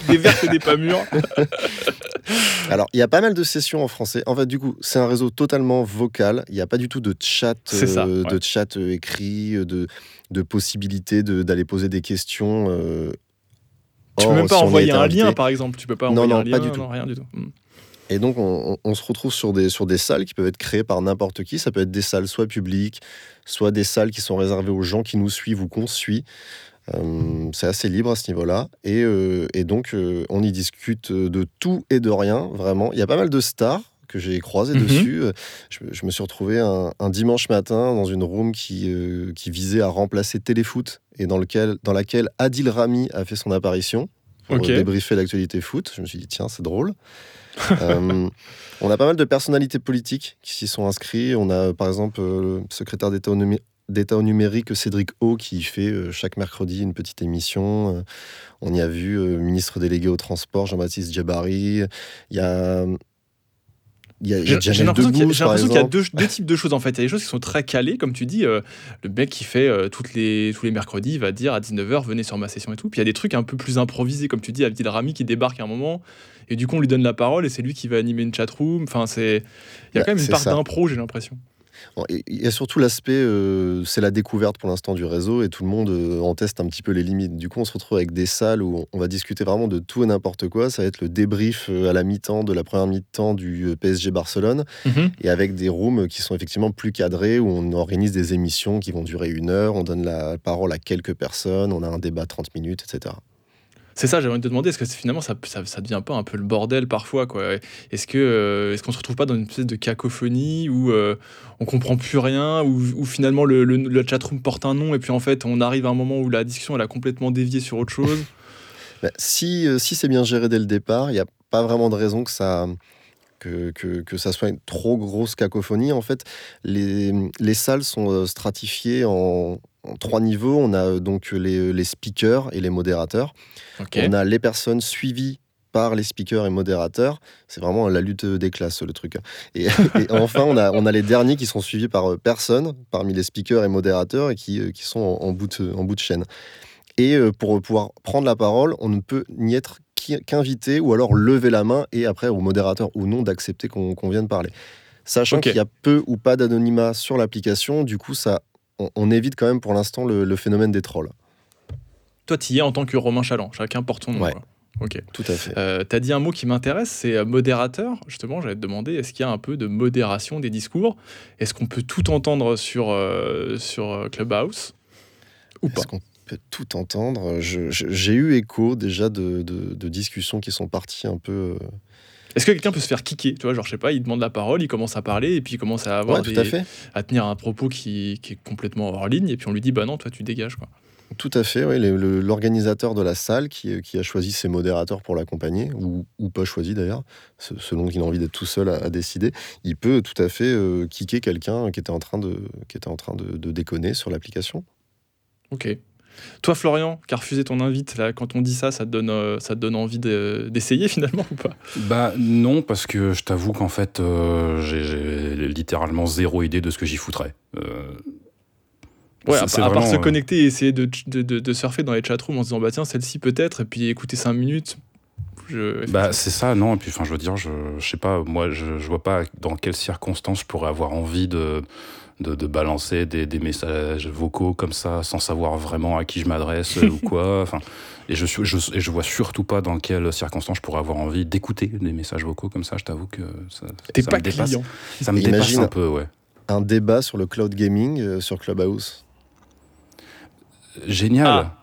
Des vertes et des pas mûres alors, il y a pas mal de sessions en français. En fait, du coup, c'est un réseau totalement vocal. Il n'y a pas du tout de chat, ça, euh, ouais. de chat euh, écrit, de, de possibilité de- d'aller poser des questions. Tu peux même pas si envoyer un invité. lien, par exemple. Tu peux pas Non, envoyer non, un lien. pas du tout. non, rien du tout. Hmm. Et donc, on, on- on se retrouve sur des, sur des salles qui peuvent être créées par n'importe qui. Ça peut être des salles soit publiques, soit des salles qui sont réservées aux gens qui nous suivent ou qu'on suit. Euh, c'est assez libre à ce niveau-là. Et, euh, et donc, euh, on y discute de tout et de rien, vraiment. Il y a pas mal de stars que j'ai croisées Mhm. dessus. Je, je me suis retrouvé un, un dimanche matin dans une room qui, euh, qui visait à remplacer Téléfoot et dans, lequel, dans laquelle Adil Rami a fait son apparition pour débriefer l'actualité foot. Je me suis dit, tiens, c'est drôle. Euh, on a pas mal de personnalités politiques qui s'y sont inscrits. On a par exemple le secrétaire d'État d'État au numérique Cédric O qui fait euh, chaque mercredi une petite émission. Euh, on y a vu euh, ministre délégué au transport Jean-Baptiste Djabari. Il y a il il J'ai l'impression qu'il y a, y deux, deux types de choses en fait. Il y a des choses qui sont très calées, comme tu dis. le mec qui fait toutes les, tous les mercredis va dire à 19h, venez sur ma session et tout. Puis il y a des trucs un peu plus improvisés, comme tu dis, Abdil Rami qui débarque à un moment. Et du coup, on lui donne la parole et c'est lui qui va animer une chatroom. Enfin, c'est. Il y a Bah, quand même une part d'impro, j'ai l'impression. Il y a surtout l'aspect, euh, c'est la découverte pour l'instant du réseau et tout le monde euh, en teste un petit peu les limites. Du coup, on se retrouve avec des salles où on- va discuter vraiment de tout et n'importe quoi. Ça va être le débrief euh, à la mi-temps de la première mi-temps du PSG Barcelone et avec des rooms qui sont effectivement plus cadrés où on organise des émissions qui vont durer une heure, on donne la parole à quelques personnes, on a un débat 30 minutes, etc. C'est ça, j'avais envie de te demander, est-ce que finalement ça, ça, ça devient pas un peu le bordel parfois quoi? Est-ce que euh, est-ce qu'on se retrouve pas dans une espèce de cacophonie où euh, on comprend plus rien, où, où finalement le, le, le chatroom porte un nom et puis en fait on arrive à un moment où la discussion elle a complètement dévié sur autre chose? Bah, si euh, si c'est bien géré dès le départ, il n'y a pas vraiment de raison que ça, que, que, que ça soit une trop grosse cacophonie. En fait, les, les salles sont euh, stratifiées en, en trois niveaux. On a euh, donc les, les speakers et les modérateurs. On a les personnes suivies par les speakers et modérateurs. C'est vraiment la lutte des classes, le truc. Et, et enfin, on a, on a les derniers qui sont suivis par euh, personne, parmi les speakers et modérateurs, et qui, euh, qui sont en, en bout de, en bout de chaîne. Et euh, pour pouvoir prendre la parole, on ne peut n'y être qu'inviter ou alors lever la main et après au modérateur ou non d'accepter qu'on vienne parler. Sachant qu'il y a peu ou pas d'anonymat sur l'application, du coup, ça, on, évite quand même pour l'instant le, phénomène des trolls. Toi, tu y es en tant que Romain Chaland, chacun porte son nom. Ok. Tout à fait. Euh, tu as dit un mot qui m'intéresse, c'est euh, modérateur. Justement, j'allais te demander, est-ce qu'il y a un peu de modération des discours? Est-ce qu'on peut tout entendre sur, euh, sur Clubhouse? Ou pas Est-ce qu'on peut tout entendre? J'ai eu écho déjà de, de, discussions qui sont parties un peu... Est-ce que quelqu'un peut se faire kicker Tu vois, genre, je sais pas, il demande la parole, il commence à parler, et puis il commence à avoir tout à, fait. à tenir un propos qui, qui, est complètement hors ligne, et puis on lui dit, bah non, toi, tu dégages, quoi. Tout à fait, oui. L'organisateur de la salle qui, qui, a choisi ses modérateurs pour l'accompagner, ou, ou, pas choisi d'ailleurs, selon qu'il a envie d'être tout seul à, décider, il peut tout à fait euh, kicker quelqu'un qui était en train de, qui était en train de, de déconner sur l'application. Ok. Toi, Florian, qui a refusé ton invite, là, quand on dit ça, ça te donne, euh, ça te donne envie d'essayer finalement ou pas? Bah non, parce que je t'avoue qu'en fait, euh, j'ai littéralement zéro idée de ce que j'y foutrais. Euh, ouais, à, part se connecter et essayer de, de, de, surfer dans les chatrooms en se disant bah tiens, celle-ci peut-être, et puis écouter 5 minutes. Je... Bah c'est ça, non, et puis enfin je veux dire, je, je sais pas, moi je, je vois pas dans quelles circonstances je pourrais avoir envie de de, balancer des, messages vocaux comme ça sans savoir vraiment à qui je m'adresse ou quoi. Enfin, et je, je, je vois surtout pas dans quelles circonstances je pourrais avoir envie d'écouter des messages vocaux comme ça. Je t'avoue que ça, ça me dépasse. Ça me dépasse un peu, ouais. Un débat sur le cloud gaming euh, sur Clubhouse. Génial. Ah.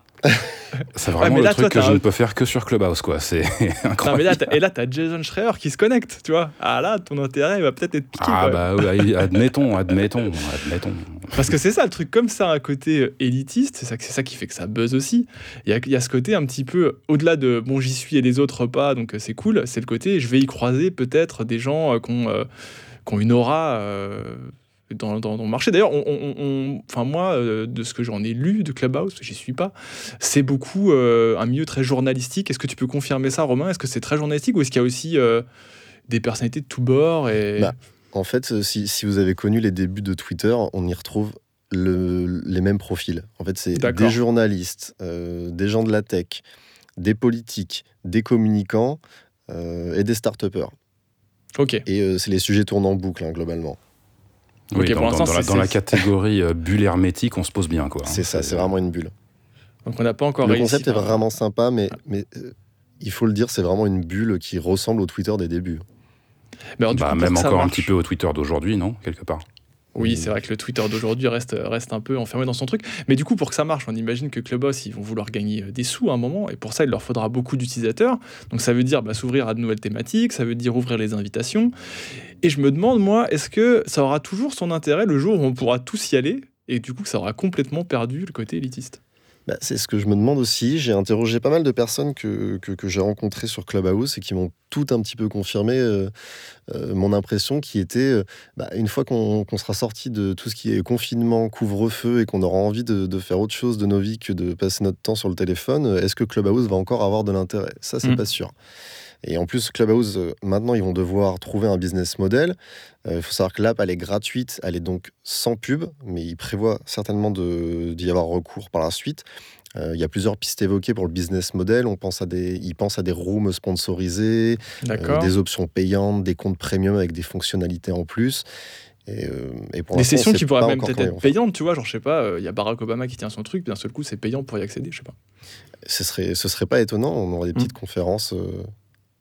C'est vraiment le truc que je ne peux faire que sur Clubhouse, quoi. C'est incroyable. et là, tu as Jason Schreier qui se connecte, tu vois. Ah là, ton intérêt va peut-être être piqué. Ah bah oui, admettons, admettons, admettons. Parce que c'est ça, le truc comme ça, un côté euh, élitiste, c'est ça, ça qui fait que ça buzz aussi. Il y a, y a, ce côté un petit peu, au-delà de bon, j'y suis et les autres pas, donc euh, c'est cool, c'est le côté, je vais y croiser peut-être des gens euh, qui ont, une aura dans, dans, le marché. D'ailleurs, on, enfin moi, euh, de ce que j'en ai lu de Clubhouse, j'y suis pas, c'est beaucoup euh, un milieu très journalistique. Est-ce que tu peux confirmer ça, Romain? Est-ce que c'est très journalistique ou est-ce qu'il y a aussi euh, des personnalités de tous bords et... Bah, en fait, si, si, vous avez connu les débuts de Twitter, on y retrouve le, les mêmes profils. En fait, c'est des journalistes, des gens de la tech, des politiques, des communicants et des start-upers. Ok. Et c'est les sujets tournent en boucle, hein, globalement. Oui, dans, dans, la, catégorie euh, bulle hermétique, on se pose bien. quoi. C'est ça, c'est vraiment une bulle. Donc on n'a pas encore Le concept est vraiment sympa, mais, mais euh, il faut le dire, c'est vraiment une bulle qui ressemble au Twitter des débuts. Mais bah, même encore un petit peu au Twitter d'aujourd'hui, non Quelque part? Oui, c'est vrai que le Twitter d'aujourd'hui reste, reste un peu enfermé dans son truc. Mais du coup, pour que ça marche, on imagine que Clubhouse, ils vont vouloir gagner euh, des sous à un moment. Et pour ça, il leur faudra beaucoup d'utilisateurs. Donc ça veut dire bah, s'ouvrir à de nouvelles thématiques, ça veut dire ouvrir les invitations. Et je me demande, moi, est-ce que ça aura toujours son intérêt le jour où on pourra tous y aller et du coup ça aura complètement perdu le côté élitiste? Bah, c'est ce que je me demande aussi. J'ai interrogé pas mal de personnes que, que, j'ai rencontrées sur Clubhouse et qui m'ont tout un petit peu confirmé euh, euh, mon impression qui était, euh, bah, une fois qu'on sera sorti de tout ce qui est confinement, couvre-feu et qu'on aura envie de, de, faire autre chose de nos vies que de passer notre temps sur le téléphone, est-ce que Clubhouse va encore avoir de l'intérêt? Ça, c'est mmh. pas sûr. Et en plus, Clubhouse, euh, maintenant, ils vont devoir trouver un business model. Euh, il faut savoir que l'app, elle est gratuite, elle est donc sans pub, mais ils prévoient certainement d'y avoir recours par la suite. Euh, il y a plusieurs pistes évoquées pour le business model. On pense à des, ils pensent à des rooms sponsorisés, des options payantes, des comptes premium avec des fonctionnalités en plus. Et, des sessions qui pourraient même peut-être être payantes, tu vois, genre je sais pas, il y a Barack Obama qui tient son truc, d'un seul coup c'est payant pour y accéder, je sais pas. Ce serait, ce serait pas étonnant, on aurait des petites mm. conférences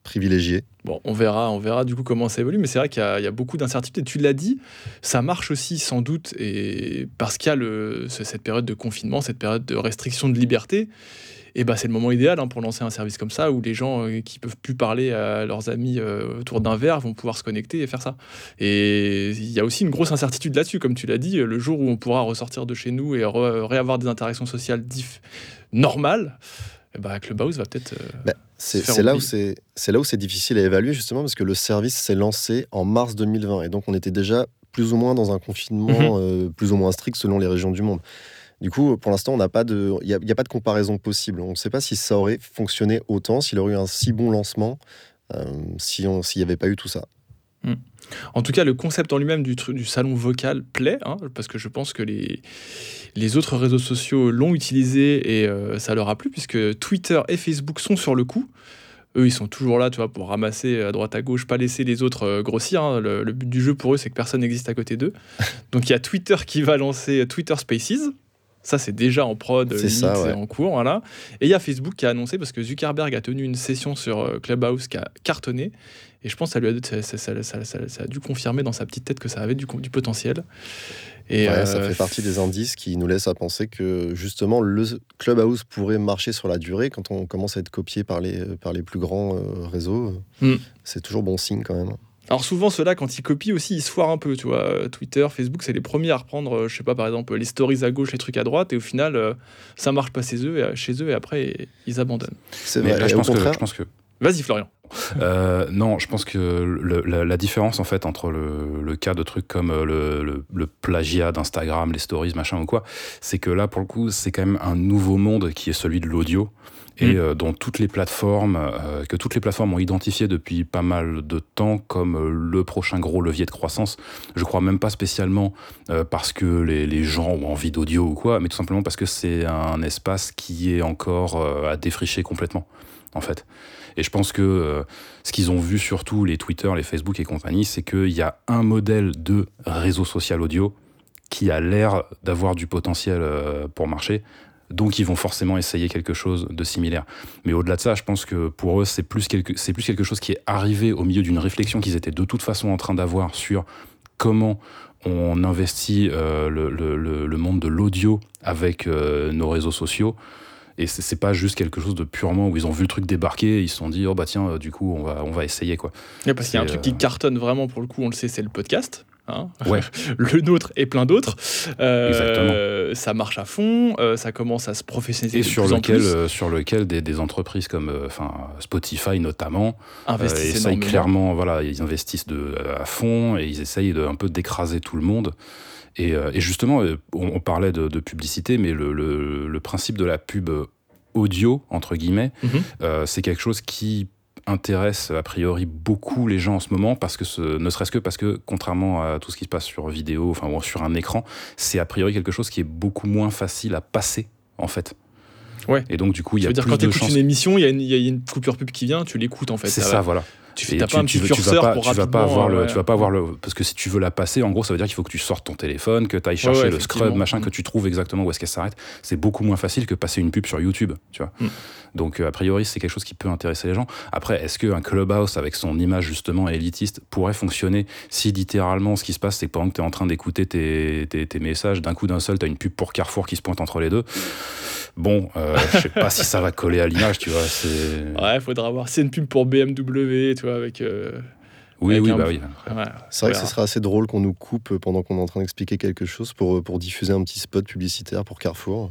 privilégié Bon, on verra, on verra du coup comment ça évolue, mais c'est vrai qu'il y, a beaucoup d'incertitudes. Tu l'as dit, ça marche aussi sans doute, et parce qu'il y a le, cette période de confinement, cette période de restriction de liberté. Et bah, c'est le moment idéal hein, pour lancer un service comme ça où les gens euh, qui peuvent plus parler à leurs amis euh, autour d'un verre vont pouvoir se connecter et faire ça. Et il y a aussi une grosse incertitude là-dessus, comme tu l'as dit, le jour où on pourra ressortir de chez nous et réavoir des interactions sociales normales, et bah, Clubhouse va peut-être. Euh, bah, c'est là où c'est là où c'est difficile à évaluer justement parce que le service s'est lancé en mars 2020 et donc on était déjà plus ou moins dans un confinement mhm. euh, plus ou moins strict selon les régions du monde. Du coup, pour l'instant, on n'a pas de, il n'y a, pas de comparaison possible. On ne sait pas si ça aurait fonctionné autant, s'il aurait eu un si bon lancement, euh, si s'il n'y avait pas eu tout ça. Hmm. En tout cas, le concept en lui-même du, du, salon vocal plaît, hein, parce que je pense que les, les autres réseaux sociaux l'ont utilisé et euh, ça leur a plu, puisque Twitter et Facebook sont sur le coup. eux, ils sont toujours là, tu vois, pour ramasser à droite à gauche, pas laisser les autres euh, grossir. hein. Le, le but du jeu pour eux, c'est que personne n'existe à côté d'eux. Donc il y a Twitter qui va lancer Twitter Spaces. Ça, c'est déjà en prod, C'est ouais. en cours, voilà. Et il y a Facebook qui a annoncé, parce que Zuckerberg a tenu une session sur euh, Clubhouse qui a cartonné. Et je pense que ça, lui a, ça, ça- ça- ça- ça- ça a dû confirmer dans sa petite tête que ça avait du, du potentiel. Et Ouais, ça euh, fait partie des indices qui nous laissent à penser que justement le Clubhouse pourrait marcher sur la durée quand on commence à être copié par les, par les plus grands euh, réseaux. Hmm. C'est toujours bon signe quand même. Alors souvent, ceux-là, quand ils copient aussi, ils se foirent un peu, tu vois. Euh, Twitter, Facebook, c'est les premiers à reprendre, euh, je sais pas, par exemple, les stories à gauche, les trucs à droite, et au final, euh, ça marche pas chez eux, et, chez eux, et après, ils abandonnent. C'est Mais vrai. là, je pense, que, je pense que Vas-y, Florian. Euh, non, je pense que le- la, la différence en fait entre le, le cas de trucs comme euh, le, plagiat d'Instagram, les stories, machin ou quoi, c'est que là pour le coup c'est quand même un nouveau monde qui est celui de l'audio et Mm. euh, dont toutes les plateformes euh, que toutes les plateformes ont identifié depuis pas mal de temps comme euh, le prochain gros levier de croissance. Je crois même pas spécialement parce que les, les gens ont envie d'audio ou quoi, mais tout simplement parce que c'est un espace qui est encore à défricher complètement en fait. Et je pense que euh, ce qu'ils ont vu surtout, les Twitter, les Facebook et compagnie, c'est qu'il y a un modèle de réseau social audio qui a l'air d'avoir du potentiel euh, pour marcher. Donc ils vont forcément essayer quelque chose de similaire. Mais au-delà de ça, je pense que pour eux, c'est plus quelque, chose qui est arrivé au milieu d'une réflexion qu'ils étaient de toute façon en train d'avoir sur comment on investit euh, le, monde de l'audio avec nos réseaux sociaux. Et c'est pas juste quelque chose de purement où ils ont vu le truc débarquer, et ils se sont dit oh bah tiens euh, du coup on va on va essayer quoi. Ouais, parce qu'il y a un truc qui cartonne vraiment, pour le coup, on le sait, c'est le podcast. hein. Ouais. le nôtre et plein d'autres. Euh, Exactement. Ça marche à fond, euh, ça commence à se professionnaliser Et de sur plus en lequel plus. euh, sur lequel des, des entreprises comme euh, enfin Spotify notamment euh, Investissent essayent clairement voilà ils investissent de à fond et ils essayent de un peu d'écraser tout le monde. Et, euh, et justement, euh, on, on parlait de, de publicité, mais le, le- le principe de la pub audio, entre guillemets, Mhm. euh, c'est quelque chose qui intéresse a priori beaucoup les gens en ce moment parce que ce, ne serait-ce que parce que contrairement à tout ce qui se passe sur vidéo enfin ou sur un écran c'est a priori quelque chose qui est beaucoup moins facile à passer en fait Ouais. et donc du coup il y a veut dire quand tu écoutes une émission, il y, a une- il y a une coupure pub qui vient, tu l'écoutes en fait. c'est Ça voilà Tu Et n'as pas un petit veux- vas pas, pour tu vas pas avoir le, ouais. tu vas pas avoir le, parce que si tu veux la passer, en gros, ça veut dire qu'il faut que tu sortes ton téléphone, que tu ailles chercher ouais, le scrub, machin, Mm. que tu trouves exactement où est-ce qu'elle s'arrête. C'est beaucoup moins facile que passer une pub sur YouTube, tu vois. Mm. Donc, euh, a priori, c'est quelque chose qui peut intéresser les gens. Après, est-ce qu'un clubhouse avec son image justement élitiste pourrait fonctionner si littéralement ce qui se passe, c'est que pendant que tu es en train d'écouter tes, tes, tes messages, d'un coup d'un seul, tu as une pub pour Carrefour qui se pointe entre les deux. Bon, euh, je sais pas si ça va coller à l'image, tu vois. c'est- Ouais, faudra voir. C'est une pub pour BMW, tu vois, avec. euh, Oui, avec oui, un- bah oui. ouais, c'est vrai que ce serait assez drôle qu'on nous coupe pendant qu'on est en train d'expliquer quelque chose pour, pour diffuser un petit spot publicitaire pour Carrefour.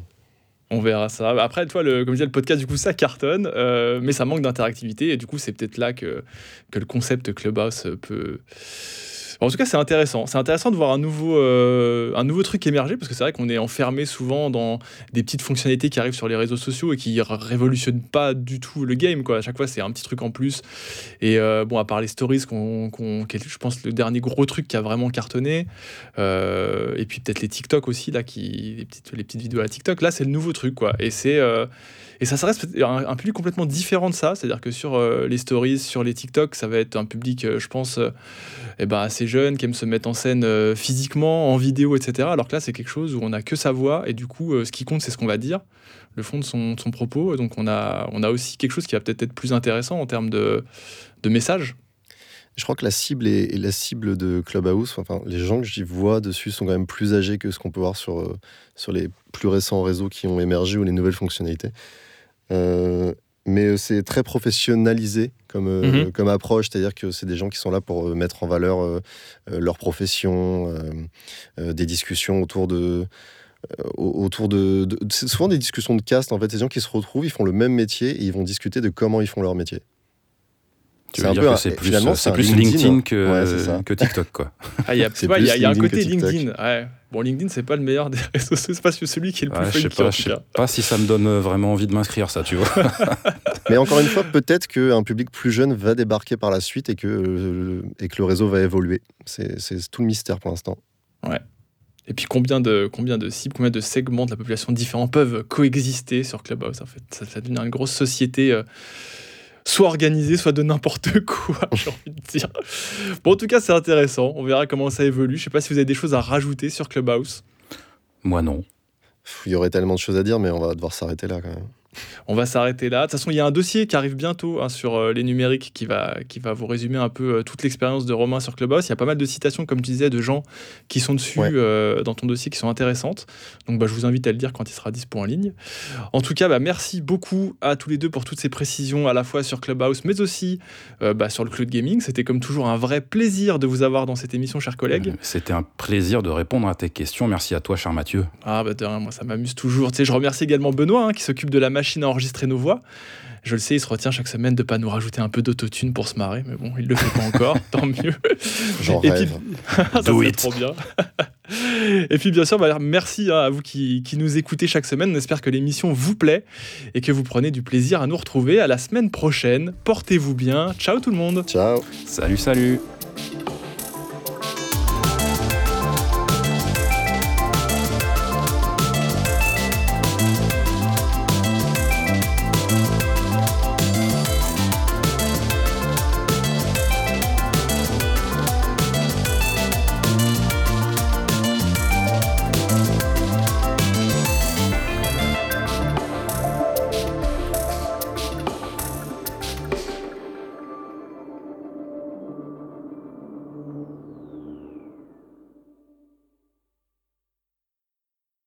On verra ça. Après, toi, le, comme je disais, le podcast, du coup, ça cartonne, euh, mais ça manque d'interactivité. Et du coup, c'est peut-être là que, que le concept Clubhouse peut. En tout cas, c'est intéressant. C'est intéressant de voir un nouveau, euh, un nouveau truc émerger, parce que c'est vrai qu'on est enfermé souvent dans des petites fonctionnalités qui arrivent sur les réseaux sociaux et qui révolutionnent pas du tout le game. Quoi. À chaque fois, c'est un petit truc en plus. Et euh, bon, à part les stories, qu'on- qui est, je pense, le dernier gros truc qui a vraiment cartonné. Euh, et puis peut-être les TikTok aussi, là, qui, les, petites, les petites vidéos à TikTok. Là, c'est le nouveau truc, quoi. Et c'est. Et ça, ça reste un, public complètement différent de ça. C'est-à-dire que sur euh, les stories, sur les TikTok, ça va être un public, euh, je pense, euh, eh ben, assez jeune, qui aime se mettre en scène physiquement, en vidéo, etc. Alors que là, c'est quelque chose où on n'a que sa voix. Et du coup, ce qui compte, c'est ce qu'on va dire, le fond de son, de son propos. Donc on a, on a aussi quelque chose qui va peut-être être plus intéressant en termes de, de message. Je crois que la cible est, la cible de Clubhouse. Enfin, les gens que j'y vois dessus sont quand même plus âgés que ce qu'on peut voir sur, sur les plus récents réseaux qui ont émergé ou les nouvelles fonctionnalités. Euh, mais euh, c'est très professionnalisé comme, euh, Mhm. comme approche, c'est-à-dire que c'est des gens qui sont là pour mettre en valeur leur profession, euh, euh, des discussions autour de, au- autour de, de- c'est souvent des discussions de caste en fait, ces gens qui se retrouvent, ils font le même métier et ils vont discuter de comment ils font leur métier. Tu C'est veux un dire peu c'est plus, c'est plus LinkedIn, LinkedIn, hein. que, Ouais, que TikTok, quoi. Ah, il y a, C'est ouais, il y a- plus il y a un côté. LinkedIn. Ouais. Bon, LinkedIn, c'est pas le meilleur des réseaux sociaux, c'est pas celui qui est le plus Ouais, je sais funky pas, en je sais pas si ça me donne euh, vraiment envie de m'inscrire, ça, tu vois. Mais encore une fois, peut-être qu'un public plus jeune va débarquer par la suite et que, euh, et que le réseau va évoluer. C'est c'est tout le mystère pour l'instant. Et puis combien de, combien de cibles, combien de segments de la population différents peuvent coexister sur Clubhouse en fait? Ça, ça devient une grosse société. euh, soit organisé, soit de n'importe quoi, j'ai envie de dire. Bon, en tout cas, c'est intéressant. On verra comment ça évolue. Je sais pas si vous avez des choses à rajouter sur Clubhouse. Moi, non. Il y aurait tellement de choses à dire, mais on va devoir s'arrêter là quand même. On va s'arrêter là. De toute façon, il y a un dossier qui arrive bientôt hein, sur euh, les numériques qui va, qui va vous résumer un peu euh, toute l'expérience de Romain sur Clubhouse. Il y a pas mal de citations, comme tu disais, de gens qui sont dessus Ouais. euh, dans ton dossier qui sont intéressantes. Donc, bah, je vous invite à le lire quand il sera dispo en ligne. En tout cas, bah, merci beaucoup à tous les deux pour toutes ces précisions, à la fois sur Clubhouse, mais aussi bah, sur le cloud gaming. C'était comme toujours un vrai plaisir de vous avoir dans cette émission, chers collègues. C'était un plaisir de répondre à tes questions. Merci à toi, cher Mathieu. Ah bah de rien, moi ça m'amuse toujours. Tu sais, je remercie également Benoît hein, qui s'occupe de la machine à enregistrer nos voix. Je le sais, il se retient chaque semaine de pas nous rajouter un peu d'autotune pour se marrer, mais bon, il le fait pas encore, tant mieux. J'en Et puis- rêve. Ça Do serait it. trop bien. Et puis bien sûr, bah, merci hein, à vous qui, qui nous écoutez chaque semaine. On espère que l'émission vous plaît et que vous prenez du plaisir à nous retrouver à la semaine prochaine. Portez-vous bien. Ciao tout le monde. Ciao. Salut, salut.